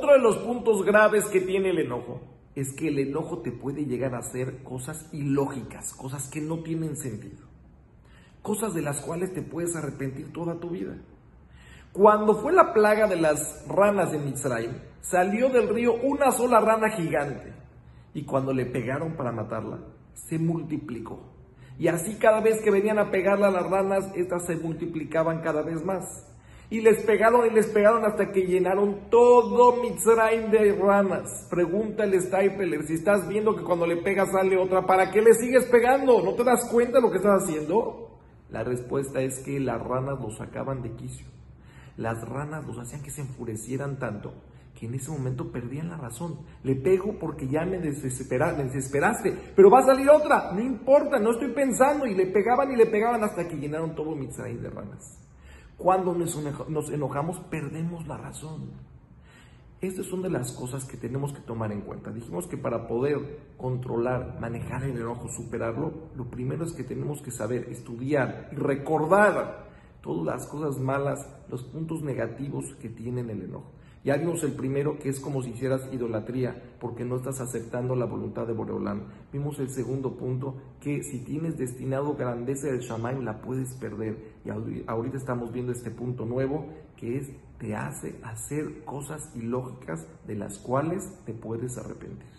de los puntos graves que tiene el enojo es que el enojo te puede llegar a hacer cosas ilógicas, cosas que no tienen sentido, cosas de las cuales te puedes arrepentir toda tu vida. Cuando fue la plaga de las ranas en Israel, salió del río una sola rana gigante y cuando le pegaron para matarla, se multiplicó. Y así cada vez que venían a pegarle a las ranas, estas se multiplicaban cada vez más. Y les pegaron y les pegaron hasta que llenaron todo Mitzrayim de ranas. Pregúntale Stapler, si estás viendo que cuando le pegas sale otra, ¿para qué le sigues pegando? ¿No te das cuenta de lo que estás haciendo? La respuesta es que las ranas los sacaban de quicio. Las ranas los hacían que se enfurecieran tanto que en ese momento perdían la razón. Le pego porque ya me desesperaste, pero va a salir otra, no importa, no estoy pensando. Y le pegaban y le pegaban hasta que llenaron todo Mitzrayim de ranas. Cuando nos enojamos, perdemos la razón. Estas son de las cosas que tenemos que tomar en cuenta. Dijimos que para poder controlar, manejar el enojo, superarlo, lo primero es que tenemos que saber estudiar y recordar todas las cosas malas, los puntos negativos que tienen el enojo. Ya vimos el primero que es como si hicieras idolatría porque no estás aceptando la voluntad de Boreolán. Vimos el segundo punto que si tienes destinado grandeza del Shamaim la puedes perder. Y ahorita estamos viendo este punto nuevo que es te hace hacer cosas ilógicas de las cuales te puedes arrepentir.